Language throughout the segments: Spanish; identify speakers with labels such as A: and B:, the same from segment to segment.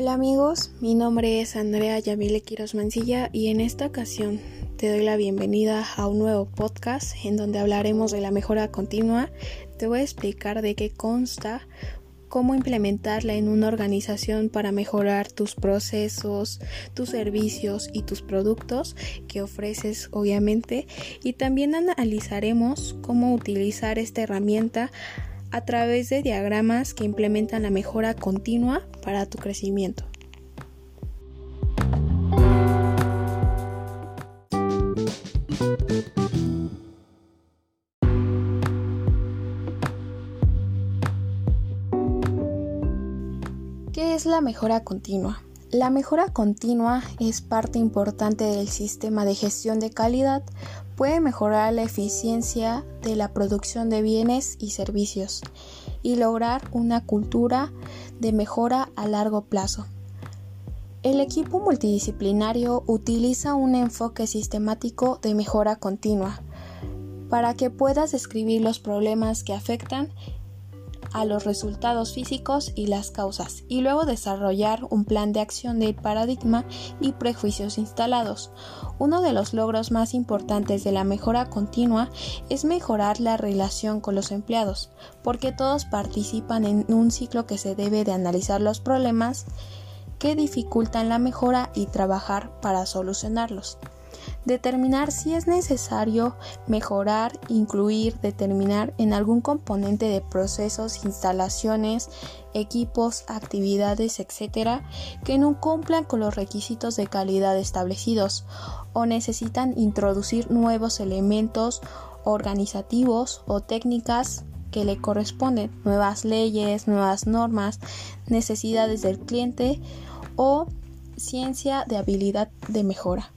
A: Hola amigos, mi nombre es Andrea Yamile Quiroz Mancilla y en esta ocasión te doy la bienvenida a un nuevo podcast en donde hablaremos de la mejora continua. Te voy a explicar de qué consta, cómo implementarla en una organización para mejorar tus procesos, tus servicios y tus productos que ofreces obviamente y también analizaremos cómo utilizar esta herramienta a través de diagramas que implementan la mejora continua para tu crecimiento. ¿Qué es la mejora continua? La mejora continua es parte importante del sistema de gestión de calidad puede mejorar la eficiencia de la producción de bienes y servicios y lograr una cultura de mejora a largo plazo. El equipo multidisciplinario utiliza un enfoque sistemático de mejora continua para que puedas describir los problemas que afectan a los resultados físicos y las causas, y luego desarrollar un plan de acción de paradigma y prejuicios instalados. Uno de los logros más importantes de la mejora continua es mejorar la relación con los empleados, porque todos participan en un ciclo que se debe de analizar los problemas que dificultan la mejora y trabajar para solucionarlos. Determinar si es necesario mejorar, incluir, determinar en algún componente de procesos, instalaciones, equipos, actividades, etc., que no cumplan con los requisitos de calidad establecidos o necesitan introducir nuevos elementos organizativos o técnicas que le corresponden, nuevas leyes, nuevas normas, necesidades del cliente o ciencia de habilidad de mejora.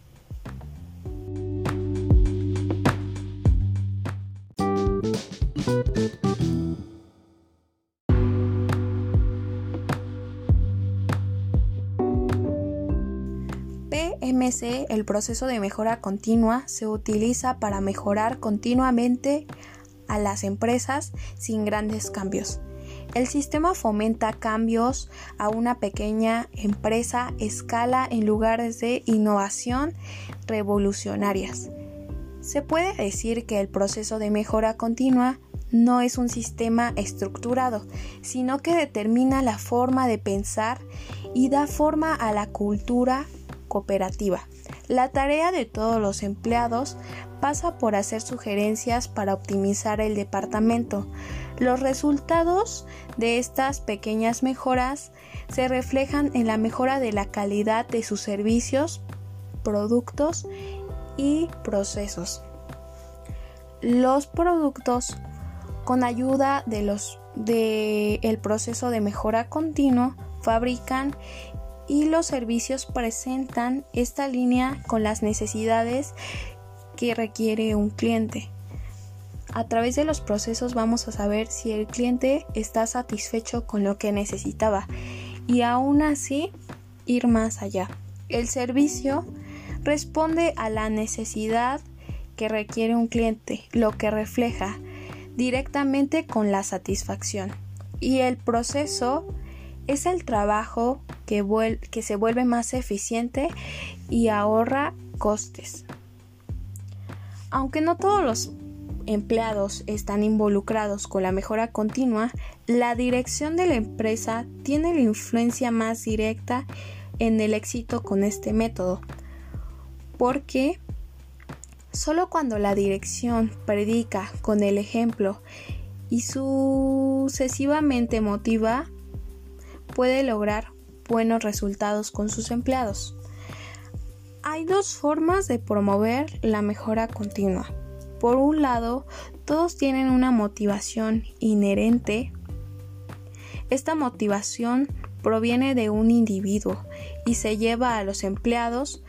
A: El proceso de mejora continua, se utiliza para mejorar continuamente a las empresas sin grandes cambios. El sistema fomenta cambios a una pequeña empresa escala en lugares de innovación revolucionarias. Se puede decir que el proceso de mejora continua no es un sistema estructurado, sino que determina la forma de pensar y da forma a la cultura cooperativa. La tarea de todos los empleados pasa por hacer sugerencias para optimizar el departamento. Los resultados de estas pequeñas mejoras se reflejan en la mejora de la calidad de sus servicios, productos y procesos. Los productos con ayuda de los de el proceso de mejora continuo fabrican y los servicios presentan esta línea con las necesidades que requiere un cliente. A través de los procesos vamos a saber si el cliente está satisfecho con lo que necesitaba y aún así ir más allá. El servicio responde a la necesidad que requiere un cliente, lo que refleja directamente con la satisfacción. Y el proceso es el trabajo que, que se vuelve más eficiente y ahorra costes. Aunque no todos los empleados están involucrados con la mejora continua, la dirección de la empresa tiene la influencia más directa en el éxito con este método, porque solo cuando la dirección predica con el ejemplo y sucesivamente motiva, puede lograr buenos resultados con sus empleados. Hay dos formas de promover la mejora continua. Por un lado, todos tienen una motivación inherente. Esta motivación proviene de un individuo y se lleva a los empleados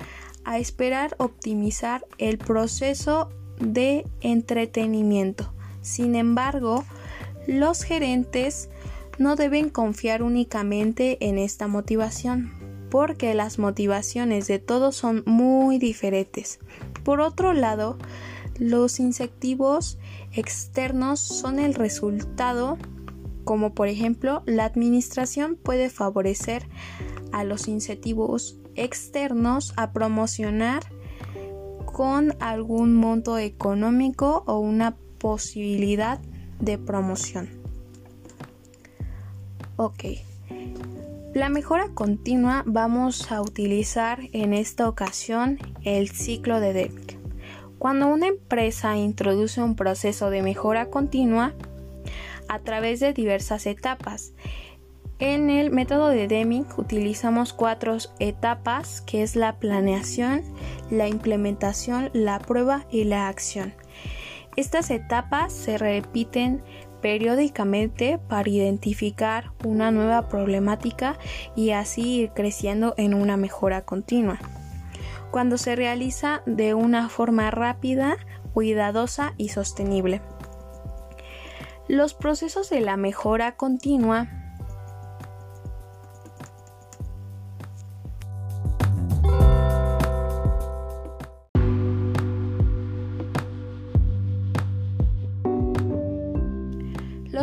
A: a esperar optimizar el proceso de entretenimiento. Sin embargo, los gerentes no deben confiar únicamente en esta motivación, porque las motivaciones de todos son muy diferentes. Por otro lado, los incentivos externos son el resultado, como por ejemplo la administración puede favorecer a los incentivos externos a promocionar con algún monto económico o una posibilidad de promoción. Ok. La mejora continua vamos a utilizar en esta ocasión el ciclo de Deming. Cuando una empresa introduce un proceso de mejora continua a través de diversas etapas, en el método de Deming utilizamos cuatro etapas que es la planeación, la implementación, la prueba y la acción. Estas etapas se repiten periódicamente para identificar una nueva problemática y así ir creciendo en una mejora continua. Cuando se realiza de una forma rápida, cuidadosa y sostenible. Los procesos de la mejora continua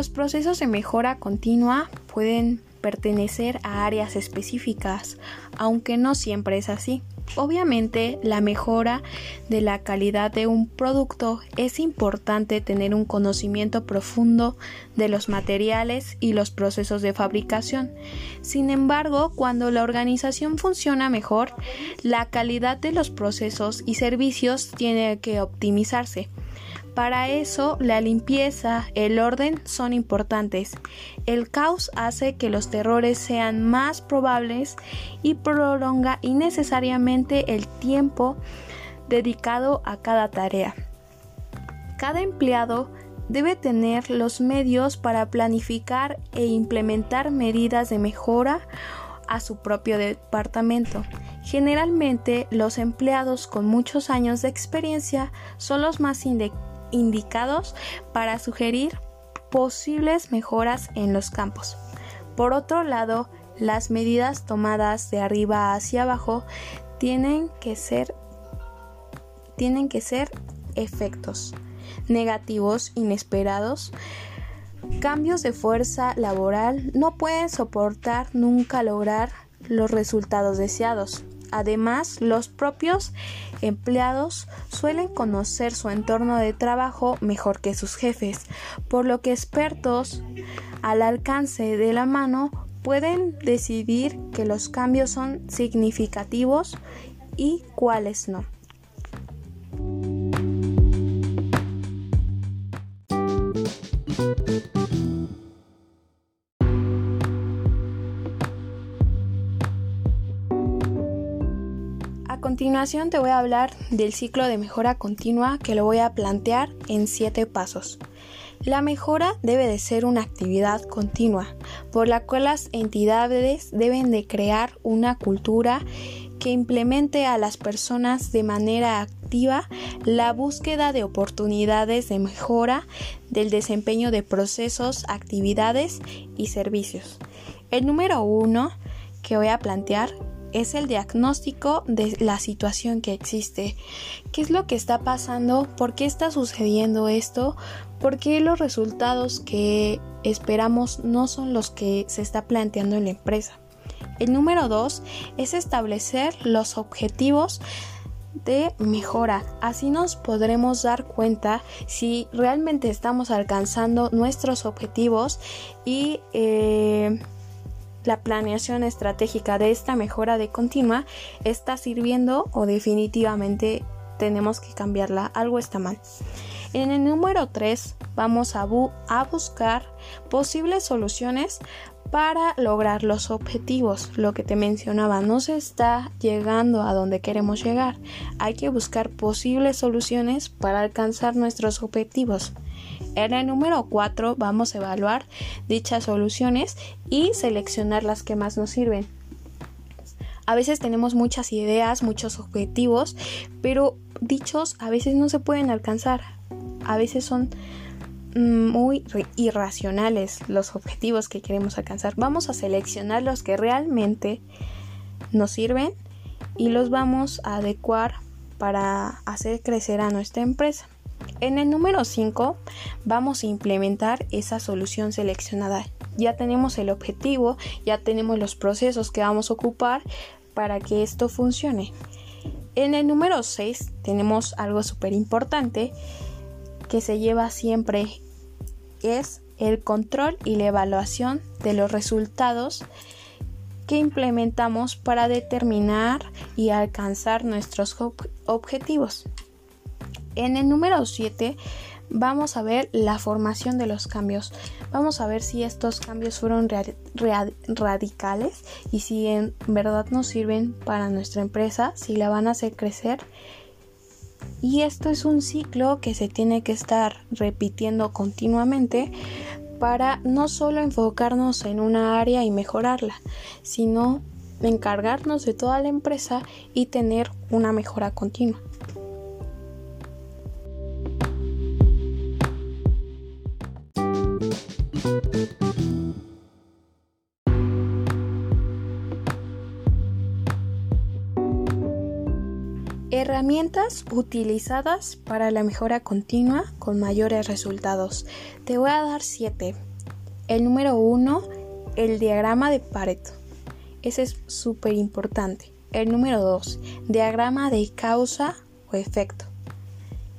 A: Los procesos de mejora continua pueden pertenecer a áreas específicas, aunque no siempre es así. Obviamente, la mejora de la calidad de un producto es importante tener un conocimiento profundo de los materiales y los procesos de fabricación. Sin embargo, cuando la organización funciona mejor, la calidad de los procesos y servicios tiene que optimizarse. Para eso, la limpieza, el orden son importantes. El caos hace que los terrores sean más probables y prolonga innecesariamente el tiempo dedicado a cada tarea. Cada empleado debe tener los medios para planificar e implementar medidas de mejora a su propio departamento. Generalmente los empleados con muchos años de experiencia son los más indicados para sugerir posibles mejoras en los campos. Por otro lado, las medidas tomadas de arriba hacia abajo tienen que ser tienen que ser efectos negativos inesperados. Cambios de fuerza laboral no pueden soportar nunca lograr los resultados deseados. Además, los propios empleados suelen conocer su entorno de trabajo mejor que sus jefes, por lo que expertos al alcance de la mano pueden decidir que los cambios son significativos y cuáles no. Continuación te voy a hablar del ciclo de mejora continua que lo voy a plantear en siete pasos. La mejora debe de ser una actividad continua, por la cual las entidades deben de crear una cultura que implemente a las personas de manera activa la búsqueda de oportunidades de mejora del desempeño de procesos, actividades y servicios. El número uno que voy a plantear es el diagnóstico de la situación que existe. ¿Qué es lo que está pasando? ¿Por qué está sucediendo esto? ¿Por qué los resultados que esperamos no son los que se está planteando en la empresa? El número dos es establecer los objetivos de mejora. Así nos podremos dar cuenta si realmente estamos alcanzando nuestros objetivos y eh, la planeación estratégica de esta mejora de continua está sirviendo o definitivamente tenemos que cambiarla, algo está mal. En el número 3 vamos a, a buscar posibles soluciones para lograr los objetivos. Lo que te mencionaba, no se está llegando a donde queremos llegar. Hay que buscar posibles soluciones para alcanzar nuestros objetivos. En el número 4 vamos a evaluar dichas soluciones y seleccionar las que más nos sirven. A veces tenemos muchas ideas, muchos objetivos, pero dichos a veces no se pueden alcanzar. A veces son mm, muy irracionales los objetivos que queremos alcanzar. Vamos a seleccionar los que realmente nos sirven y los vamos a adecuar para hacer crecer a nuestra empresa. En el número 5 vamos a implementar esa solución seleccionada. ya tenemos el objetivo, ya tenemos los procesos que vamos a ocupar para que esto funcione. En el número 6 tenemos algo súper importante que se lleva siempre, es el control y la evaluación de los resultados que implementamos para determinar y alcanzar nuestros objetivos. En el número 7 vamos a ver la formación de los cambios. Vamos a ver si estos cambios fueron radicales y si en verdad nos sirven para nuestra empresa, si la van a hacer crecer. Y esto es un ciclo que se tiene que estar repitiendo continuamente para no solo enfocarnos en una área y mejorarla, sino encargarnos de toda la empresa y tener una mejora continua. Herramientas utilizadas para la mejora continua con mayores resultados. Te voy a dar 7. El número 1, el diagrama de Pareto. Ese es súper importante. El número 2, diagrama de causa o efecto.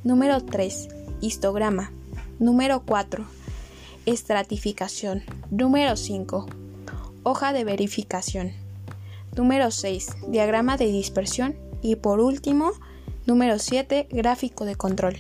A: Número 3, histograma. Número 4, estratificación. Número 5, hoja de verificación. Número 6, diagrama de dispersión y por último, número 7, gráfico de control.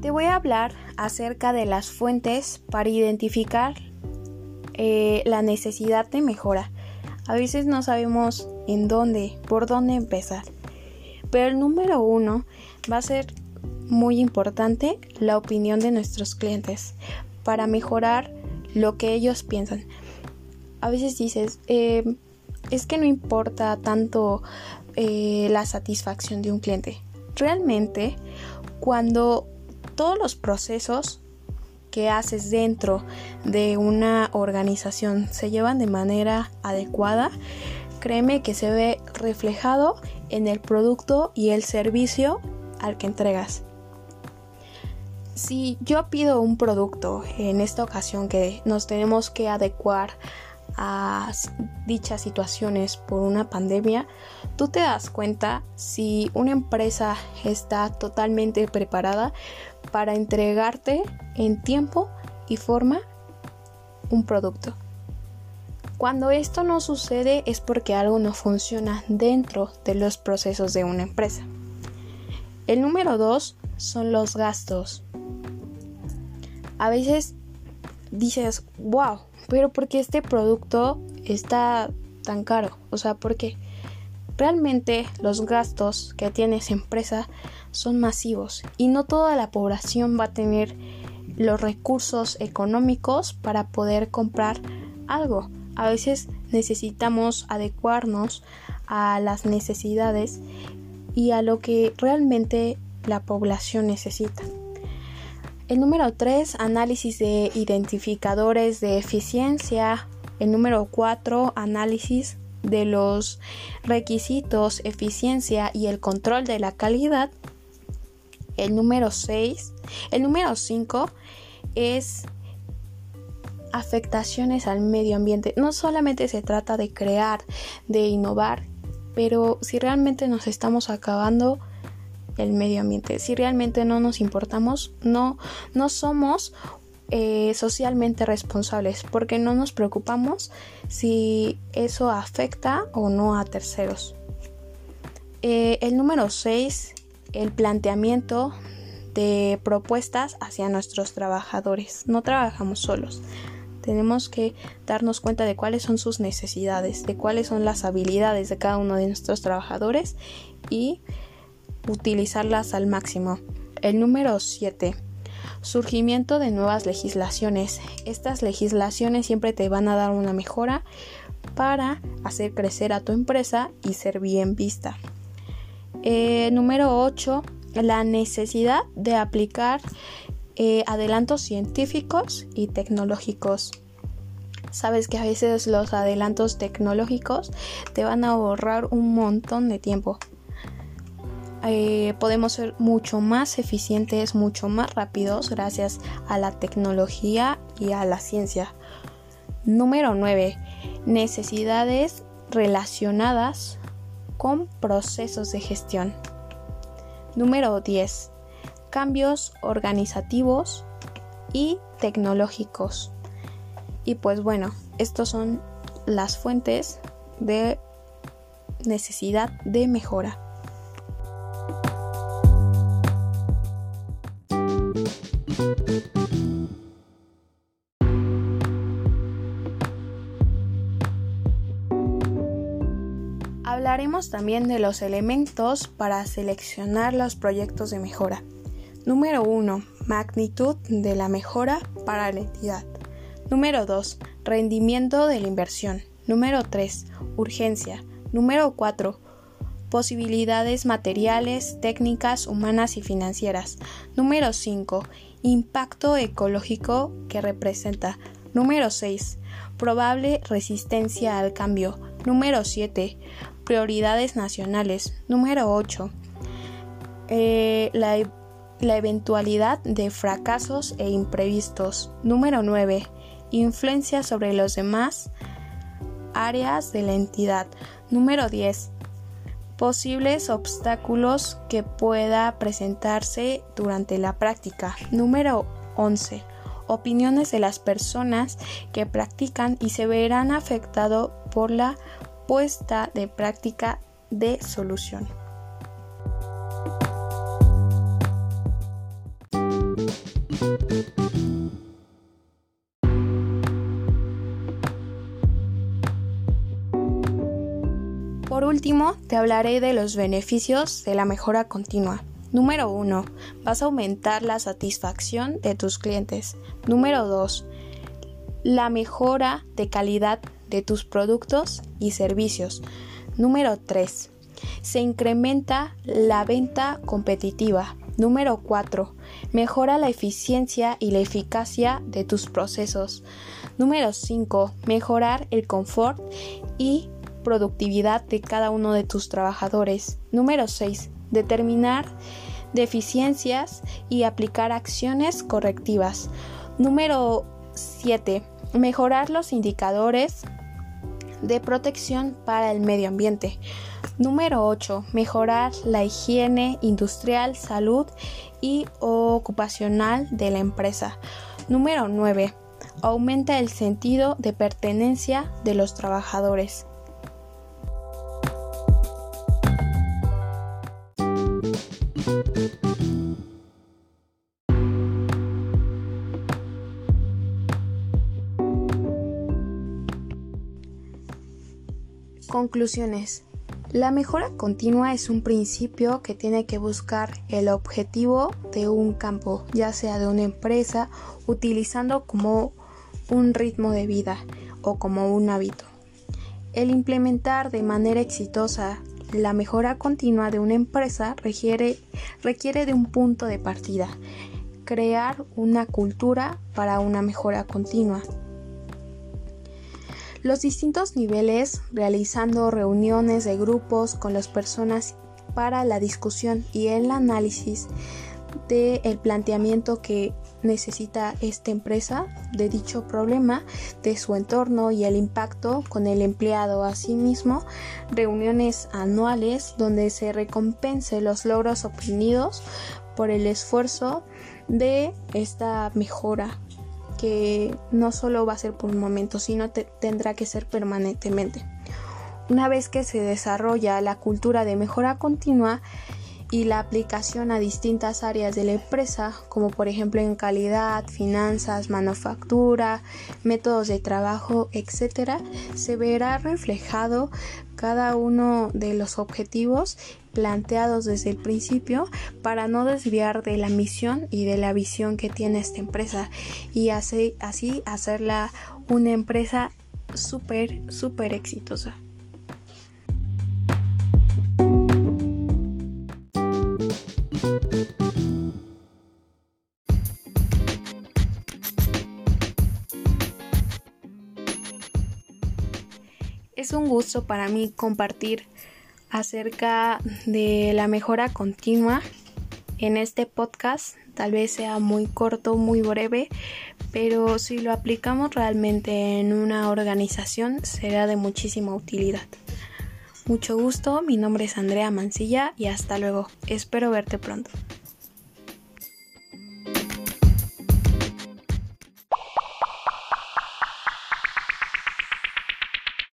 A: Te voy a hablar acerca de las fuentes para identificar eh, la necesidad de mejora. A veces no sabemos en dónde, por dónde empezar. Pero el número uno va a ser muy importante la opinión de nuestros clientes para mejorar lo que ellos piensan. A veces dices, eh, es que no importa tanto eh, la satisfacción de un cliente. Realmente, cuando todos los procesos que haces dentro de una organización se llevan de manera adecuada, créeme que se ve reflejado en el producto y el servicio al que entregas. Si yo pido un producto en esta ocasión que nos tenemos que adecuar a dichas situaciones por una pandemia, tú te das cuenta si una empresa está totalmente preparada para entregarte en tiempo y forma un producto. Cuando esto no sucede es porque algo no funciona dentro de los procesos de una empresa. El número dos son los gastos. A veces dices, wow, pero ¿por qué este producto está tan caro? O sea, porque realmente los gastos que tiene esa empresa son masivos y no toda la población va a tener los recursos económicos para poder comprar algo. A veces necesitamos adecuarnos a las necesidades y a lo que realmente la población necesita. El número 3, análisis de identificadores de eficiencia. El número 4, análisis de los requisitos, eficiencia y el control de la calidad. El número 6, el número 5 es afectaciones al medio ambiente. No solamente se trata de crear, de innovar, pero si realmente nos estamos acabando el medio ambiente, si realmente no nos importamos, no, no somos eh, socialmente responsables, porque no nos preocupamos si eso afecta o no a terceros. Eh, el número 6, el planteamiento de propuestas hacia nuestros trabajadores. No trabajamos solos, tenemos que darnos cuenta de cuáles son sus necesidades, de cuáles son las habilidades de cada uno de nuestros trabajadores y utilizarlas al máximo. El número 7. Surgimiento de nuevas legislaciones. Estas legislaciones siempre te van a dar una mejora para hacer crecer a tu empresa y ser bien vista. Eh, número 8. La necesidad de aplicar eh, adelantos científicos y tecnológicos. Sabes que a veces los adelantos tecnológicos te van a ahorrar un montón de tiempo. Eh, podemos ser mucho más eficientes, mucho más rápidos gracias a la tecnología y a la ciencia. Número 9. Necesidades relacionadas con procesos de gestión. Número 10. Cambios organizativos y tecnológicos. Y pues bueno, estos son las fuentes de necesidad de mejora. También de los elementos para seleccionar los proyectos de mejora. Número 1. Magnitud de la mejora para la entidad. Número 2. Rendimiento de la inversión. Número 3. Urgencia. Número 4. Posibilidades materiales, técnicas, humanas y financieras. Número 5. Impacto ecológico que representa. Número 6. Probable resistencia al cambio. Número 7. Prioridades nacionales. Número 8. Eh, la, la eventualidad de fracasos e imprevistos. Número 9. Influencia sobre los demás áreas de la entidad. Número 10. Posibles obstáculos que pueda presentarse durante la práctica. Número 11. Opiniones de las personas que practican y se verán afectados por la puesta de práctica de solución. Por último, te hablaré de los beneficios de la mejora continua. Número 1. Vas a aumentar la satisfacción de tus clientes. Número 2. La mejora de calidad de tus productos y servicios. Número 3. Se incrementa la venta competitiva. Número 4. Mejora la eficiencia y la eficacia de tus procesos. Número 5. Mejorar el confort y productividad de cada uno de tus trabajadores. Número 6. Determinar deficiencias y aplicar acciones correctivas. Número 7. Mejorar los indicadores de protección para el medio ambiente. Número 8. Mejorar la higiene industrial, salud y ocupacional de la empresa. Número 9. Aumenta el sentido de pertenencia de los trabajadores. Conclusiones. La mejora continua es un principio que tiene que buscar el objetivo de un campo, ya sea de una empresa, utilizando como un ritmo de vida o como un hábito. El implementar de manera exitosa la mejora continua de una empresa requiere, requiere de un punto de partida, crear una cultura para una mejora continua los distintos niveles realizando reuniones de grupos con las personas para la discusión y el análisis del planteamiento que necesita esta empresa de dicho problema, de su entorno y el impacto con el empleado. Asimismo, reuniones anuales donde se recompense los logros obtenidos por el esfuerzo de esta mejora que no solo va a ser por un momento, sino tendrá que ser permanentemente. Una vez que se desarrolla la cultura de mejora continua y la aplicación a distintas áreas de la empresa, como por ejemplo en calidad, finanzas, manufactura, métodos de trabajo, etc., se verá reflejado cada uno de los objetivos planteados desde el principio para no desviar de la misión y de la visión que tiene esta empresa y así, así hacerla una empresa súper, súper exitosa. Es un gusto para mí compartir acerca de la mejora continua en este podcast. Tal vez sea muy corto, muy breve, pero si lo aplicamos realmente en una organización será de muchísima utilidad. Mucho gusto, mi nombre es Andrea Mancilla y hasta luego. Espero verte pronto.